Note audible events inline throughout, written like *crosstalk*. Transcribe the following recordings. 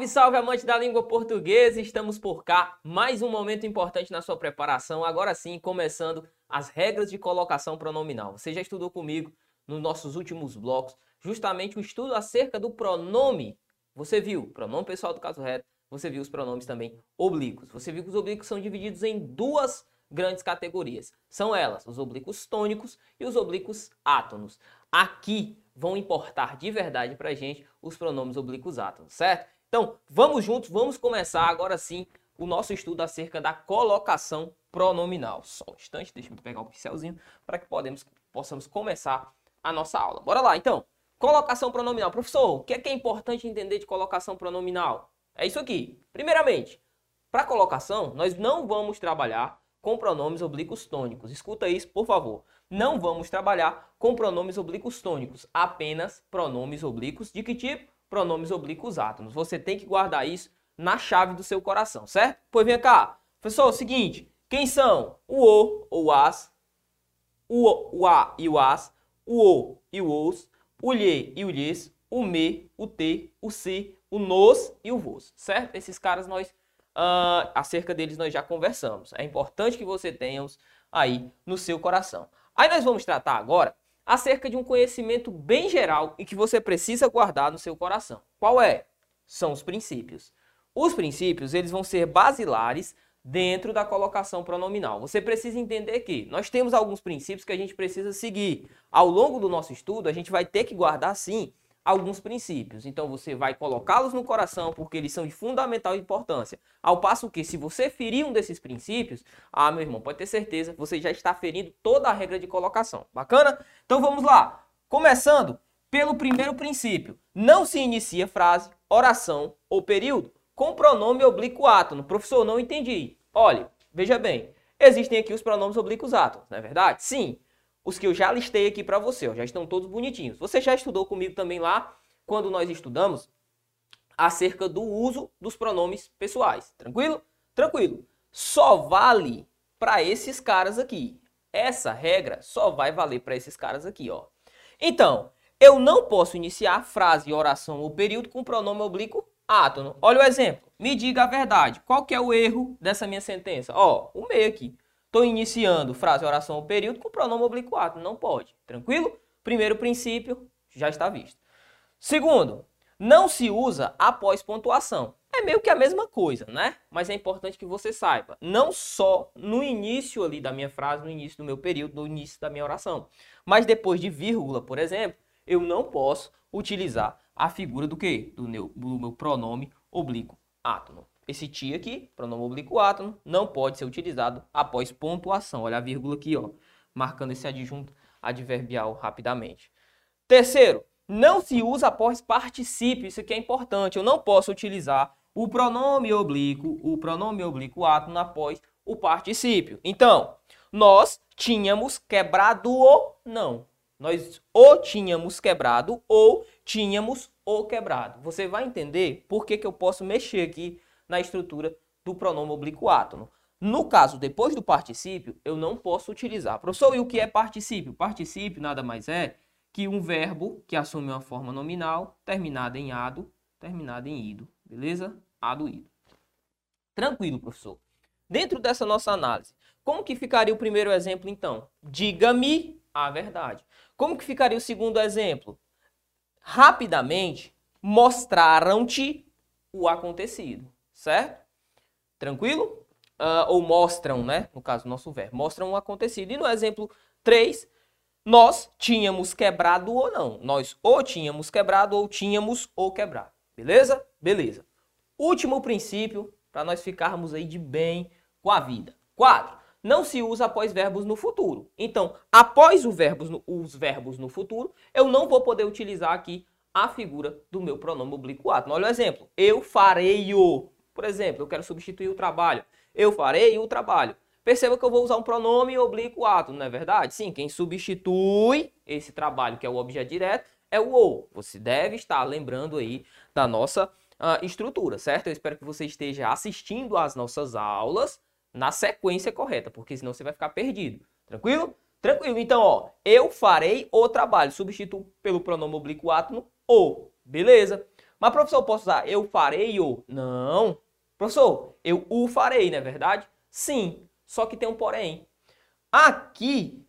Salve, salve, amante da língua portuguesa! Estamos por cá, mais um momento importante na sua preparação. Agora sim, começando as regras de colocação pronominal. Você já estudou comigo nos nossos últimos blocos, justamente o estudo acerca do pronome. Você viu pronome pessoal do caso reto, você viu os pronomes também oblíquos. Você viu que os oblíquos são divididos em duas grandes categorias. São elas, os oblíquos tônicos e os oblíquos átonos. Aqui vão importar de verdade para gente os pronomes oblíquos átonos, certo? Então, vamos juntos, vamos começar agora sim o nosso estudo acerca da colocação pronominal. Só um instante, deixa eu pegar o pincelzinho para que podemos, possamos começar a nossa aula. Bora lá, então. Colocação pronominal. Professor, o que é, que é importante entender de colocação pronominal? É isso aqui. Primeiramente, para colocação, nós não vamos trabalhar com pronomes oblíquos tônicos. Escuta isso, por favor. Não vamos trabalhar com pronomes oblíquos tônicos, apenas pronomes oblíquos de que tipo? Pronomes oblíquos átonos. Você tem que guardar isso na chave do seu coração, certo? Pois vem cá. Professor, é o seguinte, quem são o o ou as, o, o a e o as, o o e o os, o lhe e o lhes, o me, o te, o se, o nos e o vos, certo? Esses caras nós, uh, acerca deles nós já conversamos. É importante que você tenha os aí no seu coração. Aí nós vamos tratar agora acerca de um conhecimento bem geral e que você precisa guardar no seu coração. Qual é? São os princípios. Os princípios, eles vão ser basilares dentro da colocação pronominal. Você precisa entender que nós temos alguns princípios que a gente precisa seguir. Ao longo do nosso estudo, a gente vai ter que guardar sim alguns princípios. Então você vai colocá-los no coração porque eles são de fundamental importância. Ao passo que se você ferir um desses princípios, ah, meu irmão, pode ter certeza, você já está ferindo toda a regra de colocação. Bacana? Então vamos lá. Começando pelo primeiro princípio. Não se inicia frase, oração ou período com pronome oblíquo átono. Professor, não entendi. Olha, veja bem, existem aqui os pronomes oblíquos átonos, não é verdade? Sim, os que eu já listei aqui para você, ó, já estão todos bonitinhos. Você já estudou comigo também lá, quando nós estudamos acerca do uso dos pronomes pessoais. Tranquilo? Tranquilo. Só vale para esses caras aqui. Essa regra só vai valer para esses caras aqui, ó. Então, eu não posso iniciar frase, oração ou período com pronome oblíquo átono. Olha o exemplo. Me diga a verdade. Qual que é o erro dessa minha sentença? Ó, o meio aqui. Estou iniciando frase, oração ou período com pronome oblíquo átono. Não pode. Tranquilo? Primeiro princípio, já está visto. Segundo, não se usa após pontuação. É meio que a mesma coisa, né? Mas é importante que você saiba. Não só no início ali da minha frase, no início do meu período, no início da minha oração. Mas depois de vírgula, por exemplo, eu não posso utilizar a figura do que? Do meu, do meu pronome oblíquo átono. Esse ti aqui, pronome oblíquo átono, não pode ser utilizado após pontuação. Olha a vírgula aqui, ó, marcando esse adjunto adverbial rapidamente. Terceiro, não se usa após particípio. Isso aqui é importante. Eu não posso utilizar o pronome oblíquo, o pronome oblíquo átono após o particípio. Então, nós tínhamos quebrado o não. Nós ou tínhamos quebrado ou tínhamos o quebrado. Você vai entender por que, que eu posso mexer aqui na estrutura do pronome oblíquo átono. No caso, depois do particípio, eu não posso utilizar. Professor, e o que é particípio? Particípio nada mais é que um verbo que assume uma forma nominal terminada em ado, terminada em ido. Beleza? Ado, ido. Tranquilo, professor. Dentro dessa nossa análise, como que ficaria o primeiro exemplo, então? Diga-me a verdade. Como que ficaria o segundo exemplo? Rapidamente mostraram-te o acontecido, certo? Tranquilo? Uh, ou mostram, né? No caso, nosso verbo, mostram o acontecido. E no exemplo 3, nós tínhamos quebrado ou não. Nós ou tínhamos quebrado ou tínhamos ou quebrado. Beleza? Beleza. Último princípio, para nós ficarmos aí de bem com a vida. 4 não se usa após verbos no futuro. Então, após verbos no, os verbos no futuro, eu não vou poder utilizar aqui a figura do meu pronome oblíquo átono. Olha o exemplo. Eu farei o. Por exemplo, eu quero substituir o trabalho. Eu farei o trabalho. Perceba que eu vou usar um pronome oblíquo átono, não é verdade? Sim, quem substitui esse trabalho, que é o objeto direto, é o ou. Você deve estar lembrando aí da nossa uh, estrutura, certo? Eu espero que você esteja assistindo às nossas aulas na sequência correta, porque senão você vai ficar perdido. Tranquilo? Tranquilo. Então, ó, eu farei o trabalho. Substituo pelo pronome oblíquo átono o. Beleza? Mas, professor, eu posso usar eu farei ou? Não. Professor, eu o farei, não é verdade? Sim, só que tem um porém. Aqui,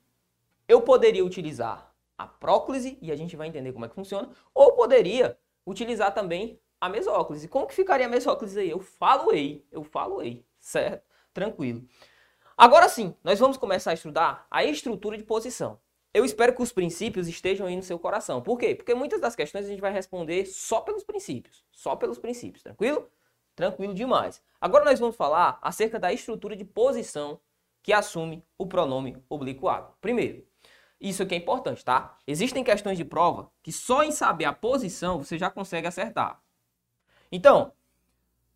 eu poderia utilizar a próclise, e a gente vai entender como é que funciona, ou poderia utilizar também a mesóclise. Como que ficaria a mesóclise aí? Eu falo ei, eu falo ei, certo? Tranquilo. Agora sim, nós vamos começar a estudar a estrutura de posição. Eu espero que os princípios estejam aí no seu coração. Por quê? Porque muitas das questões a gente vai responder só pelos princípios. Só pelos princípios, tranquilo? Tranquilo demais. Agora nós vamos falar acerca da estrutura de posição que assume o pronome obliquado. Primeiro, isso aqui é importante, tá? Existem questões de prova que só em saber a posição você já consegue acertar. Então,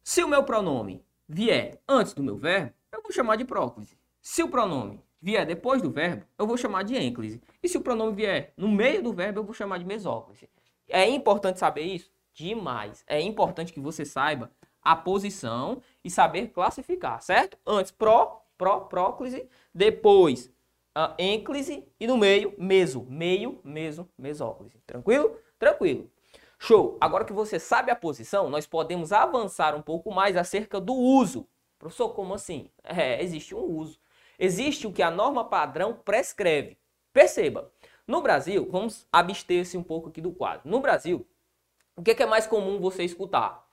se o meu pronome vier antes do meu verbo, eu vou chamar de próclise. Se o pronome vier depois do verbo, eu vou chamar de ênclise. E se o pronome vier no meio do verbo, eu vou chamar de mesóclise. É importante saber isso? Demais. É importante que você saiba a posição e saber classificar, certo? Antes pró, pró, próclise, depois a ênclise e no meio meso, meio, meso, mesóclise. Tranquilo? Tranquilo. Show! Agora que você sabe a posição, nós podemos avançar um pouco mais acerca do uso. Professor, como assim? É, existe um uso. Existe o que a norma padrão prescreve. Perceba, no Brasil, vamos abster-se um pouco aqui do quadro. No Brasil, o que é, que é mais comum você escutar?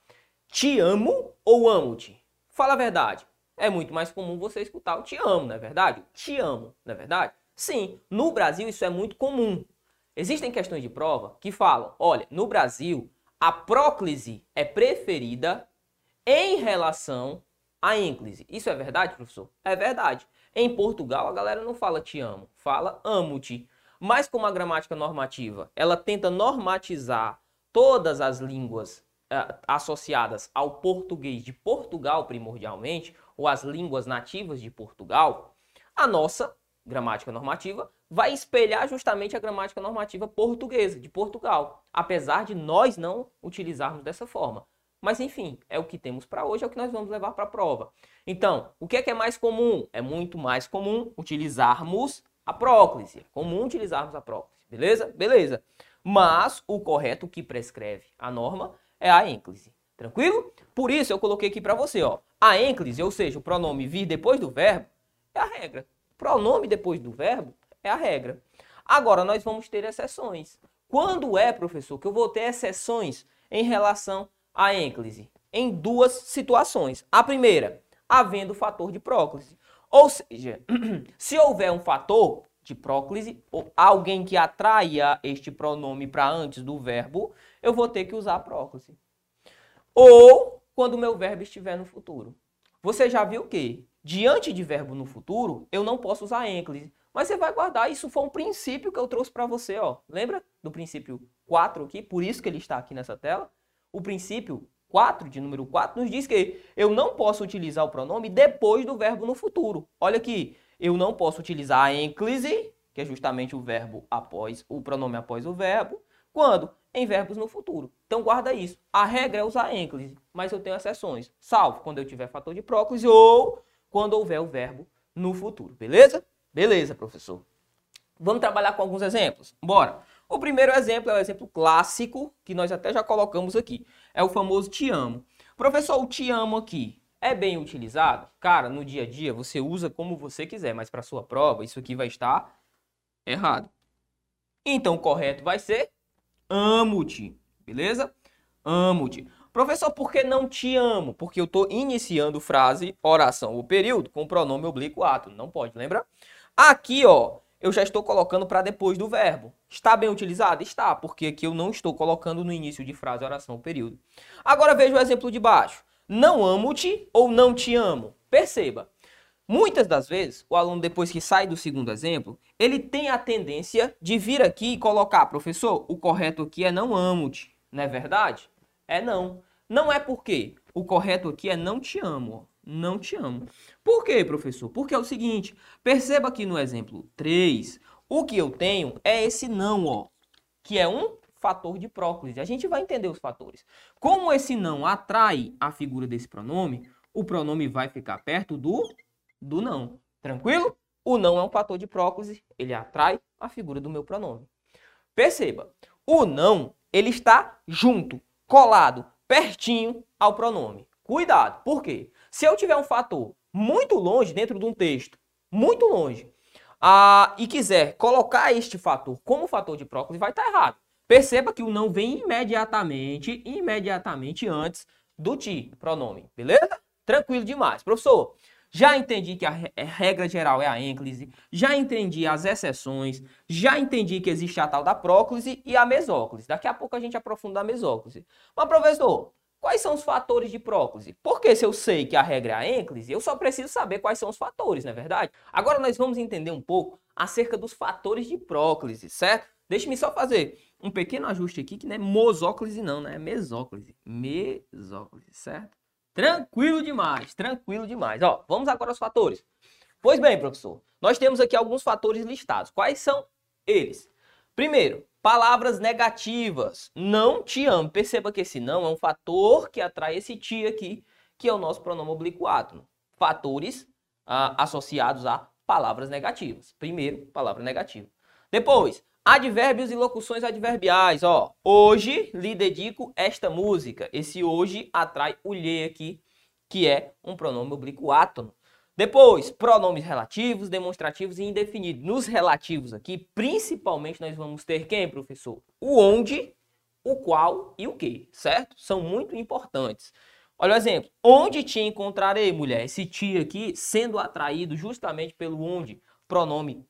Te amo ou amo-te? Fala a verdade. É muito mais comum você escutar o te amo, não é verdade? Te amo, não é verdade? Sim, no Brasil isso é muito comum. Existem questões de prova que falam: olha, no Brasil, a próclise é preferida em relação à ênclise. Isso é verdade, professor? É verdade. Em Portugal, a galera não fala te amo, fala amo-te. Mas como a gramática normativa, ela tenta normatizar todas as línguas uh, associadas ao português de Portugal primordialmente, ou as línguas nativas de Portugal, a nossa gramática normativa vai espelhar justamente a gramática normativa portuguesa, de Portugal, apesar de nós não utilizarmos dessa forma. Mas enfim, é o que temos para hoje, é o que nós vamos levar para a prova. Então, o que é, que é mais comum? É muito mais comum utilizarmos a próclise. É comum utilizarmos a próclise, beleza? Beleza. Mas o correto que prescreve a norma é a ênclise. Tranquilo? Por isso eu coloquei aqui para você, ó. A ênclise, ou seja, o pronome vir depois do verbo, é a regra. Pronome depois do verbo é a regra. Agora, nós vamos ter exceções. Quando é, professor, que eu vou ter exceções em relação à ênclise? Em duas situações. A primeira, havendo fator de próclise. Ou seja, *clears throat* se houver um fator de próclise, ou alguém que atraia este pronome para antes do verbo, eu vou ter que usar a próclise. Ou quando o meu verbo estiver no futuro. Você já viu que diante de verbo no futuro, eu não posso usar ênclise. Mas você vai guardar, isso foi um princípio que eu trouxe para você, ó. Lembra do princípio 4 aqui? Por isso que ele está aqui nessa tela. O princípio 4, de número 4, nos diz que eu não posso utilizar o pronome depois do verbo no futuro. Olha aqui, eu não posso utilizar a ênclise, que é justamente o verbo após, o pronome após o verbo, quando? Em verbos no futuro. Então guarda isso. A regra é usar ênclise, mas eu tenho exceções, salvo quando eu tiver fator de próclise ou quando houver o verbo no futuro, beleza? Beleza, professor. Vamos trabalhar com alguns exemplos? Bora. O primeiro exemplo é o exemplo clássico, que nós até já colocamos aqui. É o famoso te amo. Professor, o te amo aqui é bem utilizado? Cara, no dia a dia você usa como você quiser, mas para sua prova isso aqui vai estar errado. Então o correto vai ser amo-te, beleza? Amo-te. Professor, por que não te amo? Porque eu estou iniciando frase, oração ou período com pronome oblíquo ato. Não pode, lembra? Aqui, ó, eu já estou colocando para depois do verbo. Está bem utilizado? Está, porque aqui eu não estou colocando no início de frase, oração, período. Agora veja o exemplo de baixo. Não amo-te ou não te amo. Perceba, muitas das vezes, o aluno depois que sai do segundo exemplo, ele tem a tendência de vir aqui e colocar, professor, o correto aqui é não amo-te. Não é verdade? É não. Não é porque o correto aqui é não te amo não te amo. Por quê, professor? Porque é o seguinte, perceba aqui no exemplo 3, o que eu tenho é esse não, ó, que é um fator de próclise. A gente vai entender os fatores. Como esse não atrai a figura desse pronome, o pronome vai ficar perto do, do não. Tranquilo? O não é um fator de próclise, ele atrai a figura do meu pronome. Perceba, o não, ele está junto colado pertinho ao pronome. Cuidado, por quê? Se eu tiver um fator muito longe dentro de um texto, muito longe, ah, e quiser colocar este fator como fator de próclise, vai estar errado. Perceba que o não vem imediatamente, imediatamente antes do ti, pronome, beleza? Tranquilo demais. Professor, já entendi que a é, regra geral é a ênclise, já entendi as exceções, já entendi que existe a tal da próclise e a mesóclise. Daqui a pouco a gente aprofunda a mesóclise. Mas, professor, quais são os fatores de próclise? Porque se eu sei que a regra é a ênclise, eu só preciso saber quais são os fatores, não é verdade? Agora nós vamos entender um pouco acerca dos fatores de próclise, certo? Deixe-me só fazer um pequeno ajuste aqui, que não é mosóclise não, né? É mesóclise. Mesóclise, certo? Tranquilo demais, tranquilo demais. Ó, vamos agora aos fatores. Pois bem, professor, nós temos aqui alguns fatores listados. Quais são eles? Primeiro, palavras negativas. Não te amo. Perceba que esse não é um fator que atrai esse ti aqui, que é o nosso pronome oblíquo átono. Fatores ah, associados a palavras negativas. Primeiro, palavra negativa. Depois, Advérbios e locuções adverbiais, ó. Hoje lhe dedico esta música. Esse hoje atrai o lhe aqui, que é um pronome oblíquo átono. Depois, pronomes relativos, demonstrativos e indefinidos. Nos relativos aqui, principalmente nós vamos ter quem, professor? O onde, o qual e o que, certo? São muito importantes. Olha o exemplo. Onde te encontrarei, mulher? Esse te aqui sendo atraído justamente pelo onde, pronome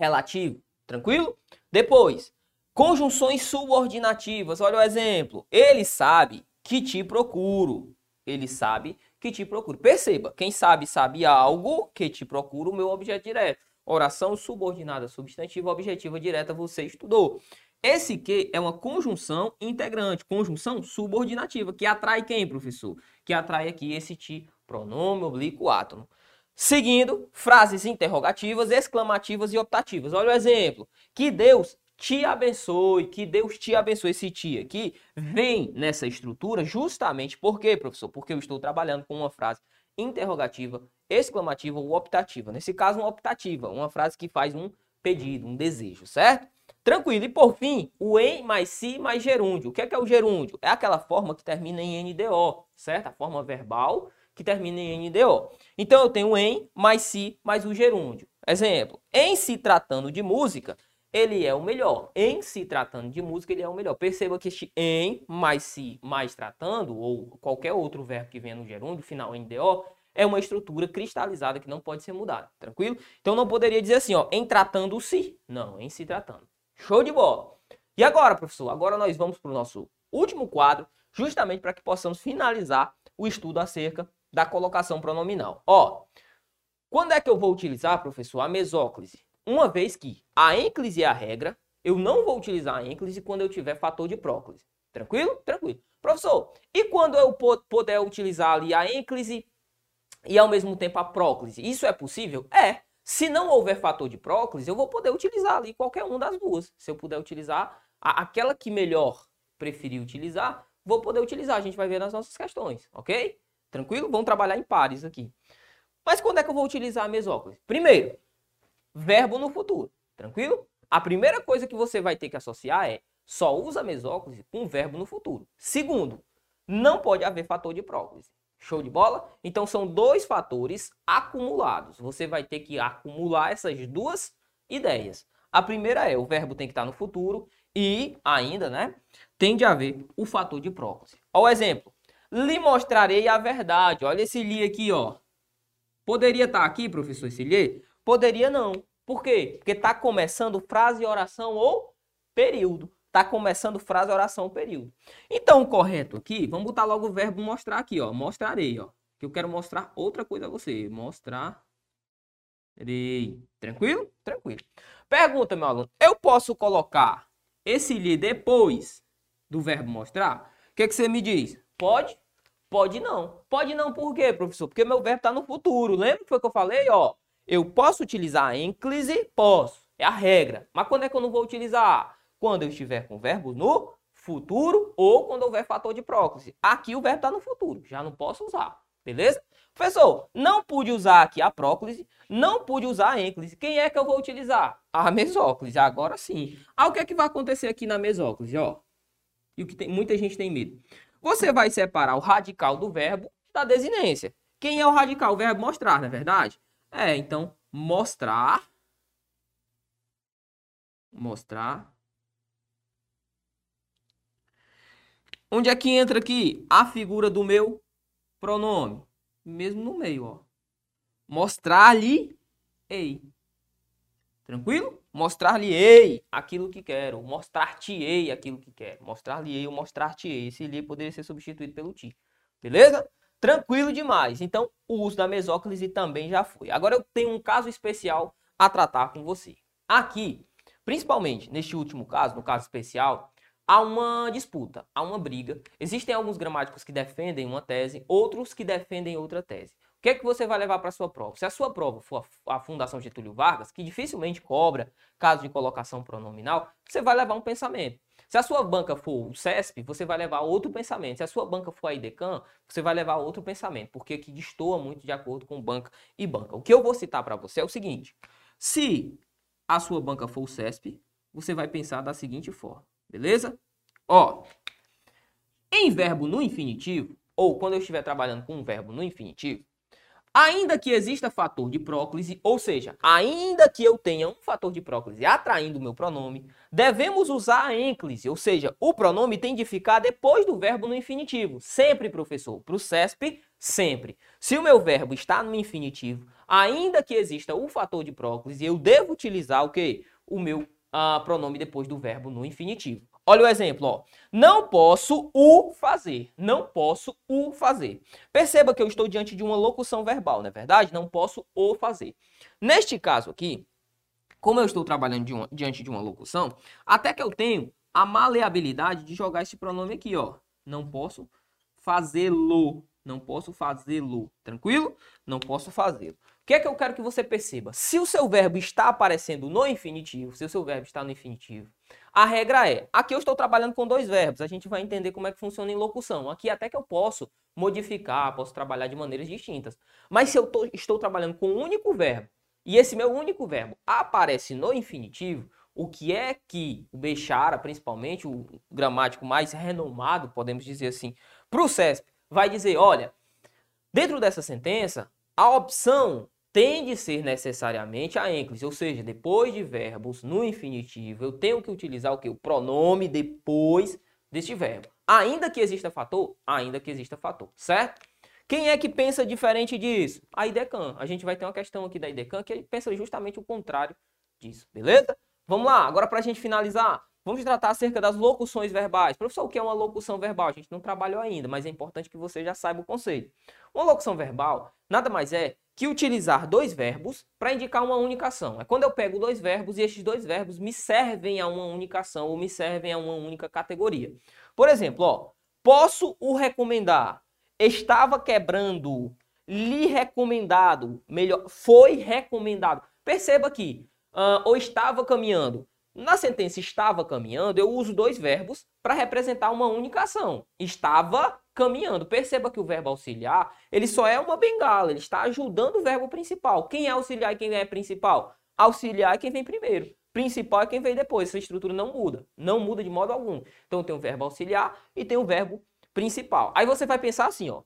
relativo. Tranquilo? Depois, conjunções subordinativas. Olha o exemplo. Ele sabe que te procuro. Ele sabe que te procuro. Perceba, quem sabe, sabe algo que te procura o meu objeto direto. Oração subordinada substantiva, objetiva direta, você estudou. Esse que é uma conjunção integrante, conjunção subordinativa, que atrai quem, professor? Que atrai aqui esse ti, pronome oblíquo átono. Seguindo, frases interrogativas, exclamativas e optativas. Olha o exemplo. Que Deus te abençoe, que Deus te abençoe. Esse ti aqui vem nessa estrutura justamente por quê, professor? Porque eu estou trabalhando com uma frase interrogativa, exclamativa ou optativa. Nesse caso, uma optativa, uma frase que faz um pedido, um desejo, certo? Tranquilo. E por fim, o em mais si mais gerúndio. O que é, que é o gerúndio? É aquela forma que termina em NDO, certo? A forma verbal que termina em NDO. Então eu tenho em mais si mais o gerúndio. Exemplo, em se tratando de música, ele é o melhor. Em se tratando de música, ele é o melhor. Perceba que este em mais si mais tratando, ou qualquer outro verbo que venha no gerúndio, final NDO, é uma estrutura cristalizada que não pode ser mudada. Tranquilo? Então não poderia dizer assim, ó, em tratando-se. Não, em se tratando. Show de bola. E agora, professor? Agora nós vamos para o nosso último quadro, justamente para que possamos finalizar o estudo acerca da colocação pronominal. Ó, quando é que eu vou utilizar, professor, a mesóclise? Uma vez que a ênclise é a regra, eu não vou utilizar a ênclise quando eu tiver fator de próclise. Tranquilo? Tranquilo. Professor, e quando eu puder utilizar ali a ênclise e ao mesmo tempo a próclise? Isso é possível? É. Se não houver fator de próclise, eu vou poder utilizar ali qualquer uma das duas. Se eu puder utilizar a, aquela que melhor preferir utilizar, vou poder utilizar. A gente vai ver nas nossas questões, ok? Tranquilo? Vamos trabalhar em pares aqui. Mas quando é que eu vou utilizar a mesóclise? Primeiro, verbo no futuro. Tranquilo? A primeira coisa que você vai ter que associar é só usa mesóclise com verbo no futuro. Segundo, não pode haver fator de próclise. Show de bola? Então são dois fatores acumulados. Você vai ter que acumular essas duas ideias. A primeira é o verbo tem que estar no futuro e ainda, né, tem de haver o fator de próclise. Olha o exemplo lhe mostrarei a verdade. Olha esse li aqui, ó. Poderia estar aqui, professor, esse li? Poderia não. Por quê? Porque está começando frase, oração ou período. Está começando frase, oração ou período. Então, o correto aqui, vamos botar logo o verbo mostrar aqui, ó. Mostrarei, ó. Que eu quero mostrar outra coisa a você. Mostrar. Tranquilo? Tranquilo. Pergunta, meu aluno. Eu posso colocar esse li depois do verbo mostrar? O que, que você me diz? Pode? Pode não. Pode não por quê, professor? Porque meu verbo está no futuro. Lembra que foi que eu falei? Ó, eu posso utilizar a ênclise? Posso. É a regra. Mas quando é que eu não vou utilizar? Quando eu estiver com o verbo no futuro ou quando houver fator de próclise. Aqui o verbo está no futuro. Já não posso usar. Beleza? Professor, não pude usar aqui a próclise, não pude usar a ênclise. Quem é que eu vou utilizar? A mesóclise, agora sim. Ah, o que é que vai acontecer aqui na mesóclise, ó? E o que tem, muita gente tem medo. Você vai separar o radical do verbo da desinência. Quem é o radical? O verbo mostrar, não é verdade? É, então, mostrar. Mostrar. Onde é que entra aqui a figura do meu pronome? Mesmo no meio, ó. Mostrar-lhe ei. Tranquilo? Mostrar-lhe-ei aquilo que quero. Mostrar-te-ei aquilo que quero. Mostrar-lhe-ei ou mostrar-te-ei. Esse lhe poderia ser substituído pelo ti. Beleza? Tranquilo demais. Então, o uso da mesóclise também já foi. Agora eu tenho um caso especial a tratar com você. Aqui, principalmente neste último caso, no caso especial, há uma disputa, há uma briga. Existem alguns gramáticos que defendem uma tese, outros que defendem outra tese. O que é que você vai levar para a sua prova? Se a sua prova for a Fundação Getúlio Vargas, que dificilmente cobra caso de colocação pronominal, você vai levar um pensamento. Se a sua banca for o CESP, você vai levar outro pensamento. Se a sua banca for a IDECAN, você vai levar outro pensamento, porque aqui destoa muito de acordo com banca e banca. O que eu vou citar para você é o seguinte: se a sua banca for o CESP, você vai pensar da seguinte forma, beleza? Ó, em verbo no infinitivo, ou quando eu estiver trabalhando com um verbo no infinitivo, Ainda que exista fator de próclise, ou seja, ainda que eu tenha um fator de próclise atraindo o meu pronome, devemos usar a ênclise, ou seja, o pronome tem de ficar depois do verbo no infinitivo. Sempre, professor. Para o CESP, sempre. Se o meu verbo está no infinitivo, ainda que exista o fator de próclise, eu devo utilizar o quê? O meu uh, pronome depois do verbo no infinitivo. Olha o exemplo, ó. Não posso o fazer. Não posso o fazer. Perceba que eu estou diante de uma locução verbal, não é verdade? Não posso o fazer. Neste caso aqui, como eu estou trabalhando de uma, diante de uma locução, até que eu tenho a maleabilidade de jogar esse pronome aqui, ó. Não posso fazê-lo. Não posso fazê-lo. Tranquilo? Não posso fazê-lo que é que eu quero que você perceba? Se o seu verbo está aparecendo no infinitivo, se o seu verbo está no infinitivo, a regra é, aqui eu estou trabalhando com dois verbos, a gente vai entender como é que funciona em locução. Aqui até que eu posso modificar, posso trabalhar de maneiras distintas. Mas se eu tô, estou trabalhando com um único verbo, e esse meu único verbo aparece no infinitivo, o que é que o Bechara, principalmente o gramático mais renomado, podemos dizer assim, para o CESP, vai dizer, olha, dentro dessa sentença, a opção tem de ser necessariamente a ênclise, ou seja, depois de verbos no infinitivo, eu tenho que utilizar o que? O pronome depois deste verbo. Ainda que exista fator, ainda que exista fator, certo? Quem é que pensa diferente disso? A IDECAN. A gente vai ter uma questão aqui da IDECAN que pensa justamente o contrário disso, beleza? Vamos lá, agora para a gente finalizar, vamos tratar acerca das locuções verbais. Professor, o que é uma locução verbal? A gente não trabalhou ainda, mas é importante que você já saiba o conceito. Uma locução verbal nada mais é que utilizar dois verbos para indicar uma única ação. É quando eu pego dois verbos e estes dois verbos me servem a uma única ação ou me servem a uma única categoria. Por exemplo, ó, posso o recomendar. Estava quebrando. Lhe recomendado. Melhor, foi recomendado. Perceba aqui. Uh, ou estava caminhando. Na sentença estava caminhando, eu uso dois verbos para representar uma única ação. Estava caminhando. Perceba que o verbo auxiliar, ele só é uma bengala, ele está ajudando o verbo principal. Quem é auxiliar e quem é principal? Auxiliar é quem vem primeiro. Principal é quem vem depois. Essa estrutura não muda. Não muda de modo algum. Então tem o verbo auxiliar e tem o verbo principal. Aí você vai pensar assim, ó.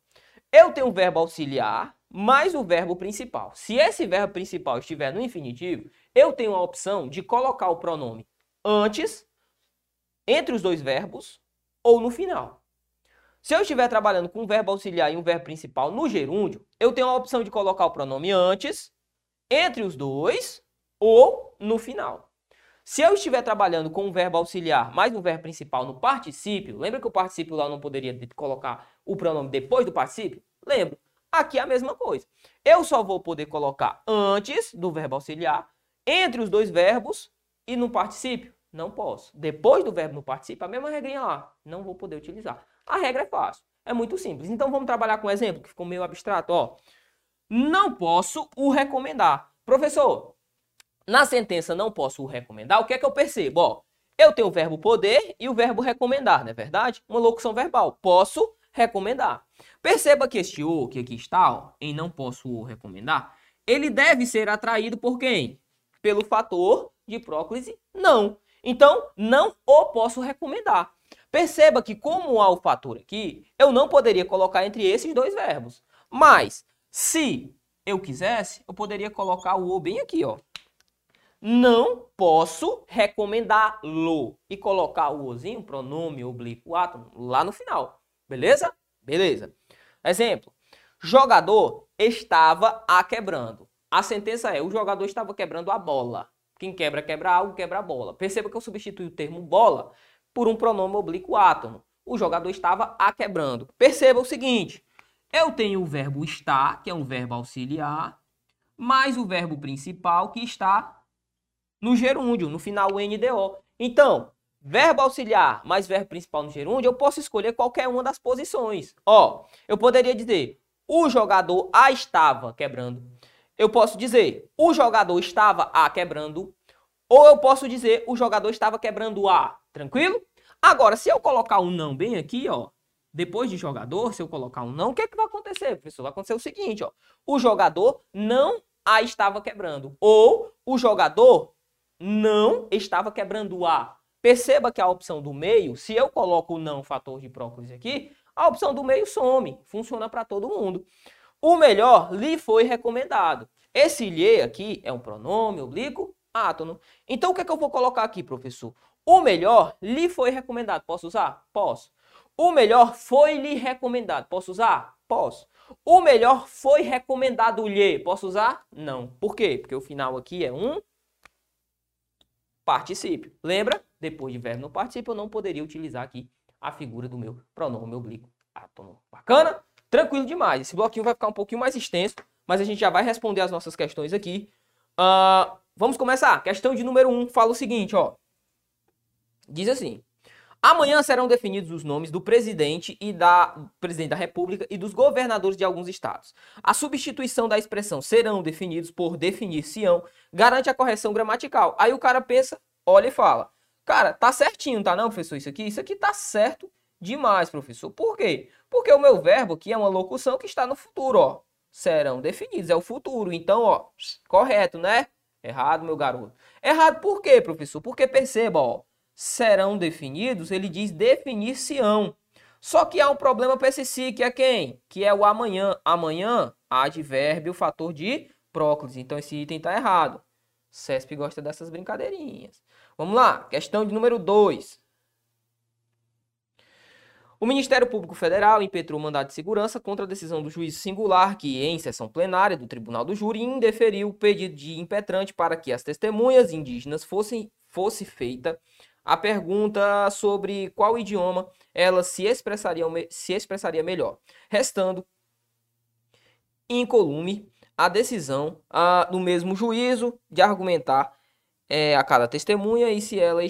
Eu tenho o verbo auxiliar mais o verbo principal. Se esse verbo principal estiver no infinitivo, eu tenho a opção de colocar o pronome antes, entre os dois verbos ou no final. Se eu estiver trabalhando com um verbo auxiliar e um verbo principal no gerúndio, eu tenho a opção de colocar o pronome antes, entre os dois ou no final. Se eu estiver trabalhando com um verbo auxiliar mais um verbo principal no particípio, lembra que o particípio lá não poderia colocar o pronome depois do particípio? Lembro. Aqui é a mesma coisa. Eu só vou poder colocar antes do verbo auxiliar, entre os dois verbos e no particípio. Não posso. Depois do verbo no particípio, a mesma regrinha lá. Não vou poder utilizar. A regra é fácil. É muito simples. Então vamos trabalhar com um exemplo que ficou meio abstrato. Ó. Não posso o recomendar. Professor, na sentença não posso o recomendar, o que é que eu percebo? Ó, eu tenho o verbo poder e o verbo recomendar, não é verdade? Uma locução verbal. Posso recomendar. Perceba que este o que aqui está, ó, em não posso o recomendar, ele deve ser atraído por quem? Pelo fator de próclise não. Então, não o posso recomendar. Perceba que como há o fator aqui, eu não poderia colocar entre esses dois verbos. Mas, se eu quisesse, eu poderia colocar o o bem aqui, ó. Não posso recomendá-lo. E colocar o ozinho, pronome oblíquo átomo, lá no final. Beleza? Beleza. Exemplo. Jogador estava a quebrando. A sentença é, o jogador estava quebrando a bola. Quem quebra, quebra algo, quebra a bola. Perceba que eu substitui o termo bola por um pronome oblíquo átomo. O jogador estava a quebrando. Perceba o seguinte, eu tenho o verbo estar, que é um verbo auxiliar, mais o verbo principal, que está no gerúndio, no final NDO. Então, verbo auxiliar mais verbo principal no gerúndio, eu posso escolher qualquer uma das posições. Ó, eu poderia dizer, o jogador a estava quebrando. Eu posso dizer, o jogador estava a quebrando. Ou eu posso dizer, o jogador estava quebrando a. Tranquilo? Agora, se eu colocar um não bem aqui, ó, depois de jogador, se eu colocar um não, o que, é que vai acontecer, professor? Vai acontecer o seguinte, ó. O jogador não a estava quebrando. Ou o jogador não estava quebrando A. Perceba que a opção do meio, se eu coloco o não fator de próclise aqui, a opção do meio some. Funciona para todo mundo. O melhor lhe foi recomendado. Esse lhe aqui é um pronome oblíquo átono. Então o que, é que eu vou colocar aqui, professor? O melhor lhe foi recomendado. Posso usar? Posso. O melhor foi lhe recomendado. Posso usar? Posso. O melhor foi recomendado lhe. Posso usar? Não. Por quê? Porque o final aqui é um particípio. Lembra? Depois de verbo no particípio, eu não poderia utilizar aqui a figura do meu pronome oblíquo átomo. Bacana? Tranquilo demais. Esse bloquinho vai ficar um pouquinho mais extenso, mas a gente já vai responder as nossas questões aqui. Uh, vamos começar. Questão de número 1 um, fala o seguinte, ó. Diz assim. Amanhã serão definidos os nomes do presidente e da presidente da República e dos governadores de alguns estados. A substituição da expressão serão definidos por definir-se-ão garante a correção gramatical. Aí o cara pensa, olha e fala: "Cara, tá certinho, tá não, professor, isso aqui? Isso aqui tá certo demais, professor. Por quê? Porque o meu verbo aqui é uma locução que está no futuro, ó. Serão definidos, é o futuro. Então, ó, correto, né? Errado, meu garoto. Errado por quê, professor? Porque perceba, ó, serão definidos, ele diz definir-se-ão. Só que há um problema para esse si, que é quem? Que é o amanhã. Amanhã, advérbio, fator de próclise. Então esse item está errado. CESP gosta dessas brincadeirinhas. Vamos lá, questão de número 2. O Ministério Público Federal impetrou mandado de segurança contra a decisão do juiz singular que, em sessão plenária do Tribunal do Júri, indeferiu o pedido de impetrante para que as testemunhas indígenas fossem fosse feita a pergunta sobre qual idioma ela se expressaria, se expressaria melhor, restando incolume a decisão a, do mesmo juízo de argumentar é, a cada testemunha e se ela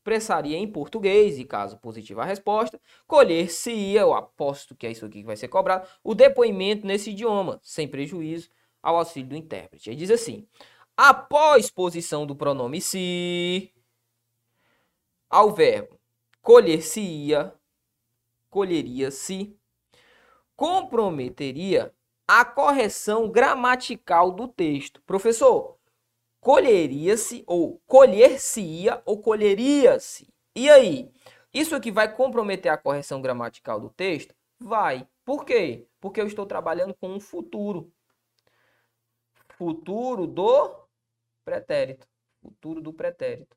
expressaria em português, e caso positiva a resposta, colher-se-ia, eu aposto que é isso aqui que vai ser cobrado, o depoimento nesse idioma, sem prejuízo ao auxílio do intérprete. Ele diz assim, após posição do pronome se, ao verbo colher-se-ia, colheria-se, comprometeria a correção gramatical do texto. Professor, colheria-se ou colher-se-ia ou colheria-se. E aí? Isso aqui vai comprometer a correção gramatical do texto? Vai. Por quê? Porque eu estou trabalhando com um futuro. Futuro do pretérito. Futuro do pretérito.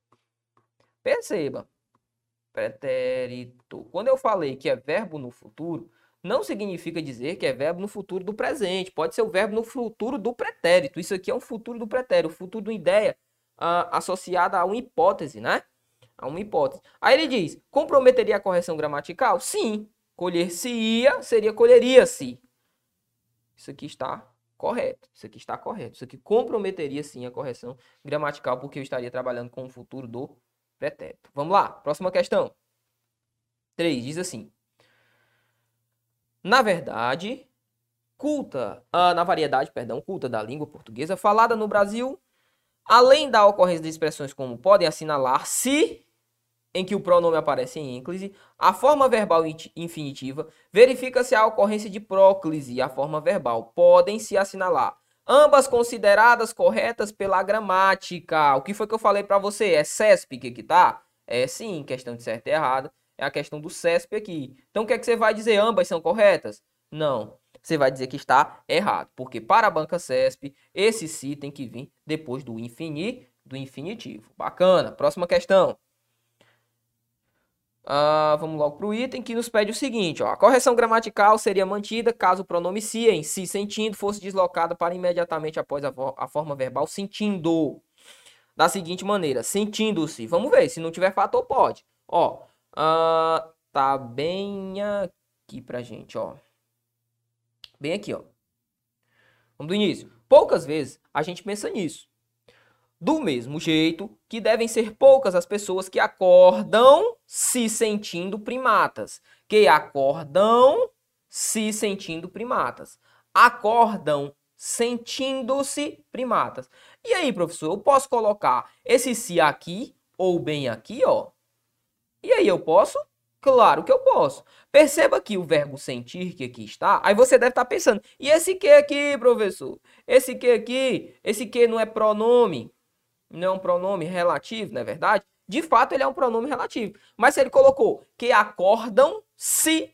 Perceba, pretérito. Quando eu falei que é verbo no futuro, não significa dizer que é verbo no futuro do presente. Pode ser o verbo no futuro do pretérito. Isso aqui é um futuro do pretérito, o futuro de uma ideia uh, associada a uma hipótese, né? A uma hipótese. Aí ele diz: comprometeria a correção gramatical? Sim. Colher-se-ia seria colheria-se. Isso aqui está correto. Isso aqui está correto. Isso aqui comprometeria sim a correção gramatical, porque eu estaria trabalhando com o futuro do pretérito. Vamos lá, próxima questão. 3 diz assim: Na verdade, culta, ah, na variedade, perdão, culta da língua portuguesa falada no Brasil, além da ocorrência de expressões como podem assinalar se em que o pronome aparece em ênclise, a forma verbal infinitiva, verifica-se a ocorrência de próclise, a forma verbal podem se assinalar ambas consideradas corretas pela gramática. O que foi que eu falei para você? É CESP que que tá? É sim, questão de certo e errado. É a questão do CESP aqui. Então o que é que você vai dizer? Ambas são corretas? Não. Você vai dizer que está errado, porque para a banca CESP, esse se tem que vir depois do infini, do infinitivo. Bacana. Próxima questão. Uh, vamos logo para o item que nos pede o seguinte: ó, a correção gramatical seria mantida caso o pronome se em si sentindo fosse deslocado para imediatamente após a, a forma verbal sentindo. Da seguinte maneira: sentindo-se. Vamos ver, se não tiver fator, pode. Ó, uh, tá bem aqui pra gente, ó. Bem aqui, ó. Vamos do início. Poucas vezes a gente pensa nisso. Do mesmo jeito que devem ser poucas as pessoas que acordam se sentindo primatas. Que acordam se sentindo primatas. Acordam sentindo-se primatas. E aí, professor, eu posso colocar esse se aqui ou bem aqui, ó. E aí eu posso? Claro que eu posso. Perceba que o verbo sentir que aqui está, aí você deve estar pensando, e esse que aqui, professor? Esse que aqui, esse que não é pronome não é um pronome relativo, não é verdade? De fato, ele é um pronome relativo. Mas se ele colocou que acordam se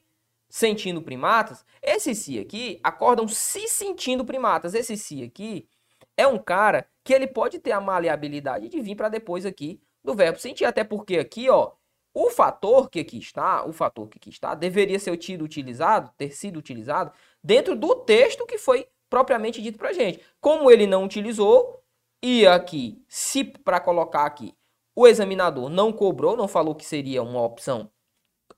sentindo primatas, esse se aqui acordam se sentindo primatas. Esse se aqui é um cara que ele pode ter a maleabilidade de vir para depois aqui do verbo sentir, até porque aqui, ó, o fator que aqui está, o fator que aqui está, deveria ser tido utilizado, ter sido utilizado dentro do texto que foi propriamente dito para gente. Como ele não utilizou, e aqui, se para colocar aqui, o examinador não cobrou, não falou que seria uma opção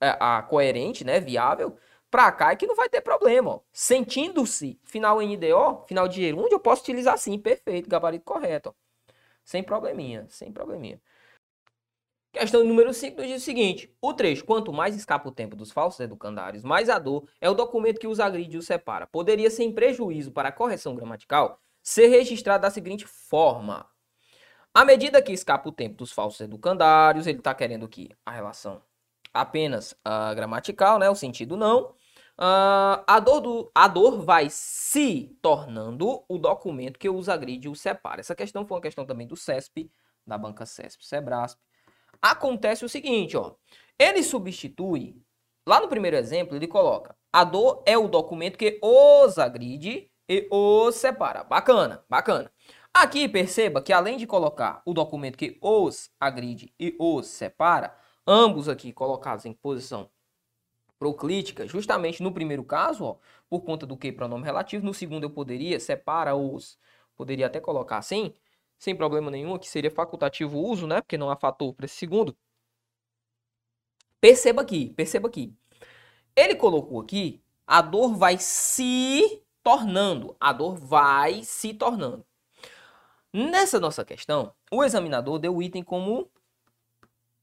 é, a, coerente, né, viável, para cá é que não vai ter problema. Sentindo-se final NDO, final de gerúndio, eu posso utilizar sim, perfeito, gabarito correto. Ó. Sem probleminha, sem probleminha. Questão número 5 diz o seguinte: o trecho, quanto mais escapa o tempo dos falsos educandários, mais a dor, é o documento que os agride e os separa. Poderia, sem prejuízo para a correção gramatical, ser registrado da seguinte forma. À medida que escapa o tempo dos falsos educandários, ele está querendo aqui a relação apenas uh, gramatical, né? O sentido não. Uh, a, dor do, a dor vai se tornando o documento que os agride e os separa. Essa questão foi uma questão também do CESP, da banca CESP, SEBRASP. Acontece o seguinte, ó. Ele substitui, lá no primeiro exemplo, ele coloca a dor é o documento que os agride e os separa. Bacana, bacana. Aqui perceba que além de colocar o documento que os agride e os separa, ambos aqui colocados em posição proclítica, justamente no primeiro caso, ó, por conta do que pronome relativo, no segundo eu poderia separa os, poderia até colocar assim, sem problema nenhum, que seria facultativo o uso, né? Porque não há fator para esse segundo. Perceba aqui, perceba aqui. Ele colocou aqui, a dor vai se tornando. A dor vai se tornando. Nessa nossa questão, o examinador deu o item como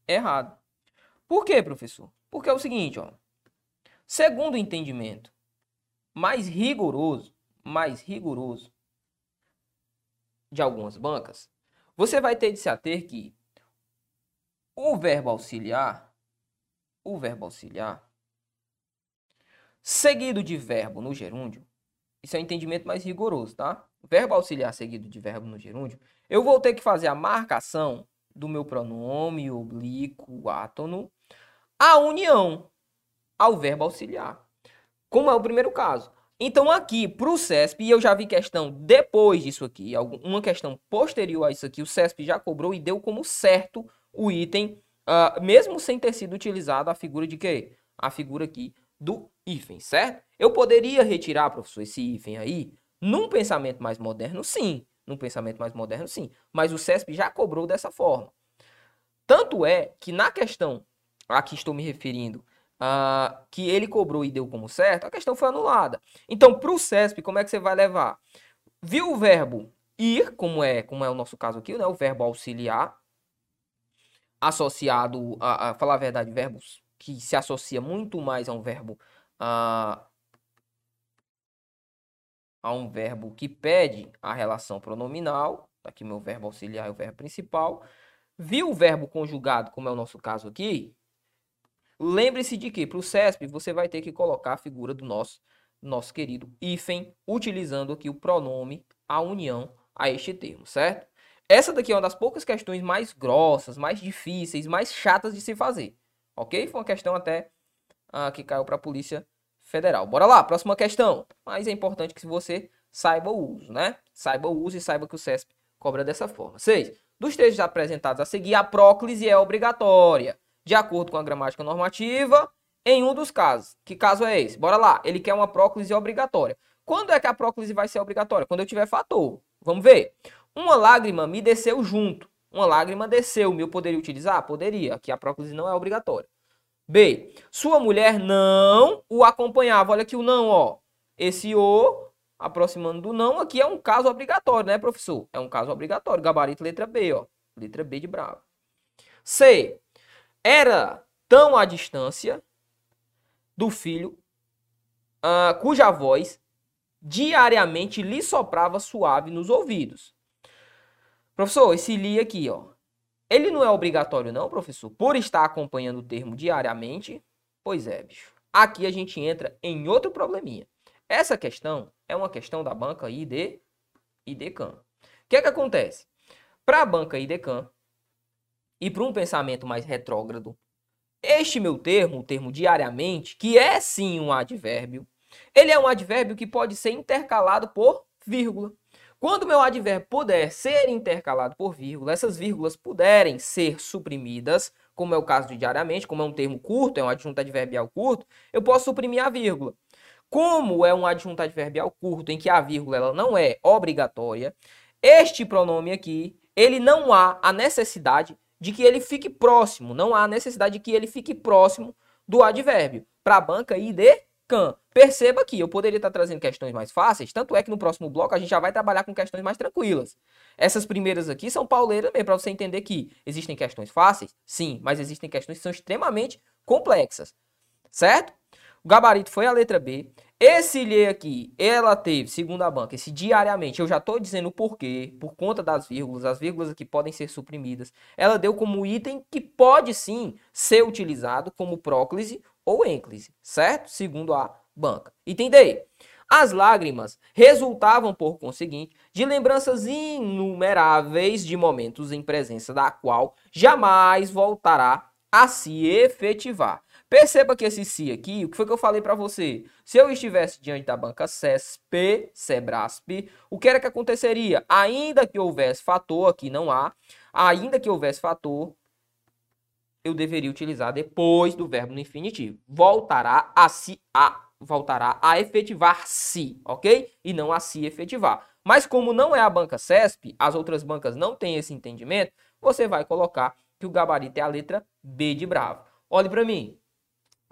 errado. Por quê, professor? Porque é o seguinte, ó. Segundo o entendimento mais rigoroso, mais rigoroso de algumas bancas, você vai ter de se ater que o verbo auxiliar, o verbo auxiliar, seguido de verbo no gerúndio, isso é um entendimento mais rigoroso, tá? Verbo auxiliar seguido de verbo no gerúndio, eu vou ter que fazer a marcação do meu pronome oblíquo átono a união ao verbo auxiliar. Como é o primeiro caso. Então aqui para o CESP, e eu já vi questão depois disso aqui, uma questão posterior a isso aqui, o CESP já cobrou e deu como certo o item, uh, mesmo sem ter sido utilizado a figura de quê? A figura aqui do hífen, certo? Eu poderia retirar, professor, esse hífen aí num pensamento mais moderno, sim. Num pensamento mais moderno, sim. Mas o CESP já cobrou dessa forma. Tanto é que na questão a que estou me referindo, uh, que ele cobrou e deu como certo, a questão foi anulada. Então, para o CESP, como é que você vai levar? Viu o verbo ir, como é, como é o nosso caso aqui, né? o verbo auxiliar, associado a, a falar a verdade, verbos que se associa muito mais a um verbo a, a um verbo que pede a relação pronominal, tá aqui meu verbo auxiliar é o verbo principal. Viu o verbo conjugado, como é o nosso caso aqui? Lembre-se de que para o CESP você vai ter que colocar a figura do nosso, nosso querido hífen, utilizando aqui o pronome a união a este termo, certo? Essa daqui é uma das poucas questões mais grossas, mais difíceis, mais chatas de se fazer ok? Foi uma questão até ah, que caiu para a Polícia Federal. Bora lá, próxima questão. Mas é importante que você saiba o uso, né? Saiba o uso e saiba que o CESP cobra dessa forma. 6. Dos trechos apresentados a seguir, a próclise é obrigatória, de acordo com a gramática normativa, em um dos casos. Que caso é esse? Bora lá. Ele quer uma próclise obrigatória. Quando é que a próclise vai ser obrigatória? Quando eu tiver fator. Vamos ver. Uma lágrima me desceu junto. Uma lágrima desceu. Eu poderia utilizar? Poderia. Aqui a próclise não é obrigatória. B. Sua mulher não o acompanhava. Olha aqui o não, ó. Esse o aproximando do não aqui é um caso obrigatório, né, professor? É um caso obrigatório. Gabarito letra B, ó. Letra B de bravo. C. Era tão à distância do filho uh, cuja voz diariamente lhe soprava suave nos ouvidos. Professor, esse li aqui, ó. Ele não é obrigatório não, professor? Por estar acompanhando o termo diariamente? Pois é, bicho. Aqui a gente entra em outro probleminha. Essa questão é uma questão da banca ID IDCAM. O que é que acontece? Para a banca IDCAM e para um pensamento mais retrógrado, este meu termo, o termo diariamente, que é sim um advérbio, ele é um advérbio que pode ser intercalado por vírgula. Quando meu advérbio puder ser intercalado por vírgula, essas vírgulas puderem ser suprimidas, como é o caso de diariamente, como é um termo curto, é um adjunto adverbial curto, eu posso suprimir a vírgula. Como é um adjunto adverbial curto em que a vírgula ela não é obrigatória, este pronome aqui, ele não há a necessidade de que ele fique próximo, não há necessidade de que ele fique próximo do advérbio. Para a banca ID can. Perceba que eu poderia estar trazendo questões mais fáceis, tanto é que no próximo bloco a gente já vai trabalhar com questões mais tranquilas. Essas primeiras aqui são pauleiras mesmo, para você entender que existem questões fáceis, sim, mas existem questões que são extremamente complexas, certo? O gabarito foi a letra B. Esse lhe aqui, ela teve, segundo a banca, esse diariamente, eu já estou dizendo o porquê, por conta das vírgulas, as vírgulas aqui podem ser suprimidas. Ela deu como item que pode sim ser utilizado como próclise ou ênclise, certo? Segundo a banca. Entendei? As lágrimas resultavam, por conseguinte, de lembranças inumeráveis de momentos em presença da qual jamais voltará a se efetivar. Perceba que esse se aqui, o que foi que eu falei para você? Se eu estivesse diante da banca CESP, SEBRASP, o que era que aconteceria? Ainda que houvesse fator, aqui não há, ainda que houvesse fator, eu deveria utilizar depois do verbo no infinitivo. Voltará a se a voltará a efetivar-se, ok? E não a se efetivar. Mas como não é a banca CESP, as outras bancas não têm esse entendimento, você vai colocar que o gabarito é a letra B de bravo. Olhe para mim.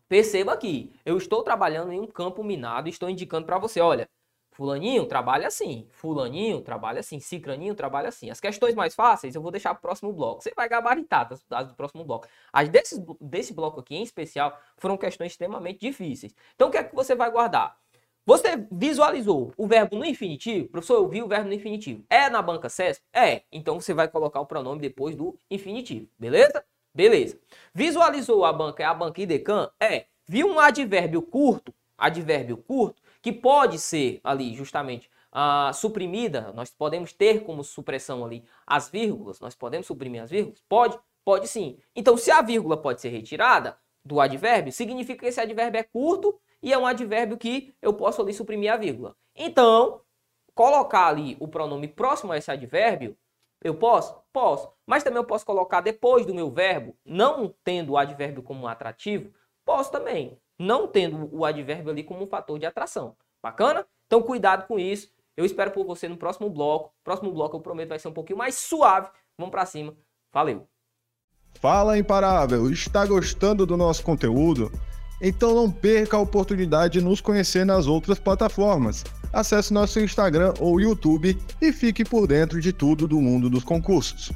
Perceba aqui, eu estou trabalhando em um campo minado e estou indicando para você, olha, Fulaninho trabalha assim, fulaninho trabalha assim, cicraninho trabalha assim. As questões mais fáceis eu vou deixar para o próximo bloco. Você vai gabaritar das, das do próximo bloco. As desse, desse bloco aqui em especial foram questões extremamente difíceis. Então o que é que você vai guardar? Você visualizou o verbo no infinitivo? Professor, eu vi o verbo no infinitivo. É na banca CESP? É. Então você vai colocar o pronome depois do infinitivo. Beleza? Beleza. Visualizou a banca, é a banca IDECAN? É. Viu um advérbio curto? Advérbio curto que pode ser ali justamente uh, suprimida, nós podemos ter como supressão ali as vírgulas, nós podemos suprimir as vírgulas? Pode? Pode sim. Então, se a vírgula pode ser retirada do advérbio, significa que esse advérbio é curto e é um advérbio que eu posso ali suprimir a vírgula. Então, colocar ali o pronome próximo a esse advérbio, eu posso? Posso. Mas também eu posso colocar depois do meu verbo, não tendo o advérbio como atrativo, posso também não tendo o advérbio ali como um fator de atração. Bacana? Então cuidado com isso. Eu espero por você no próximo bloco. Próximo bloco eu prometo vai ser um pouquinho mais suave. Vamos para cima. Valeu. Fala Imparável, está gostando do nosso conteúdo? Então não perca a oportunidade de nos conhecer nas outras plataformas. Acesse nosso Instagram ou YouTube e fique por dentro de tudo do mundo dos concursos.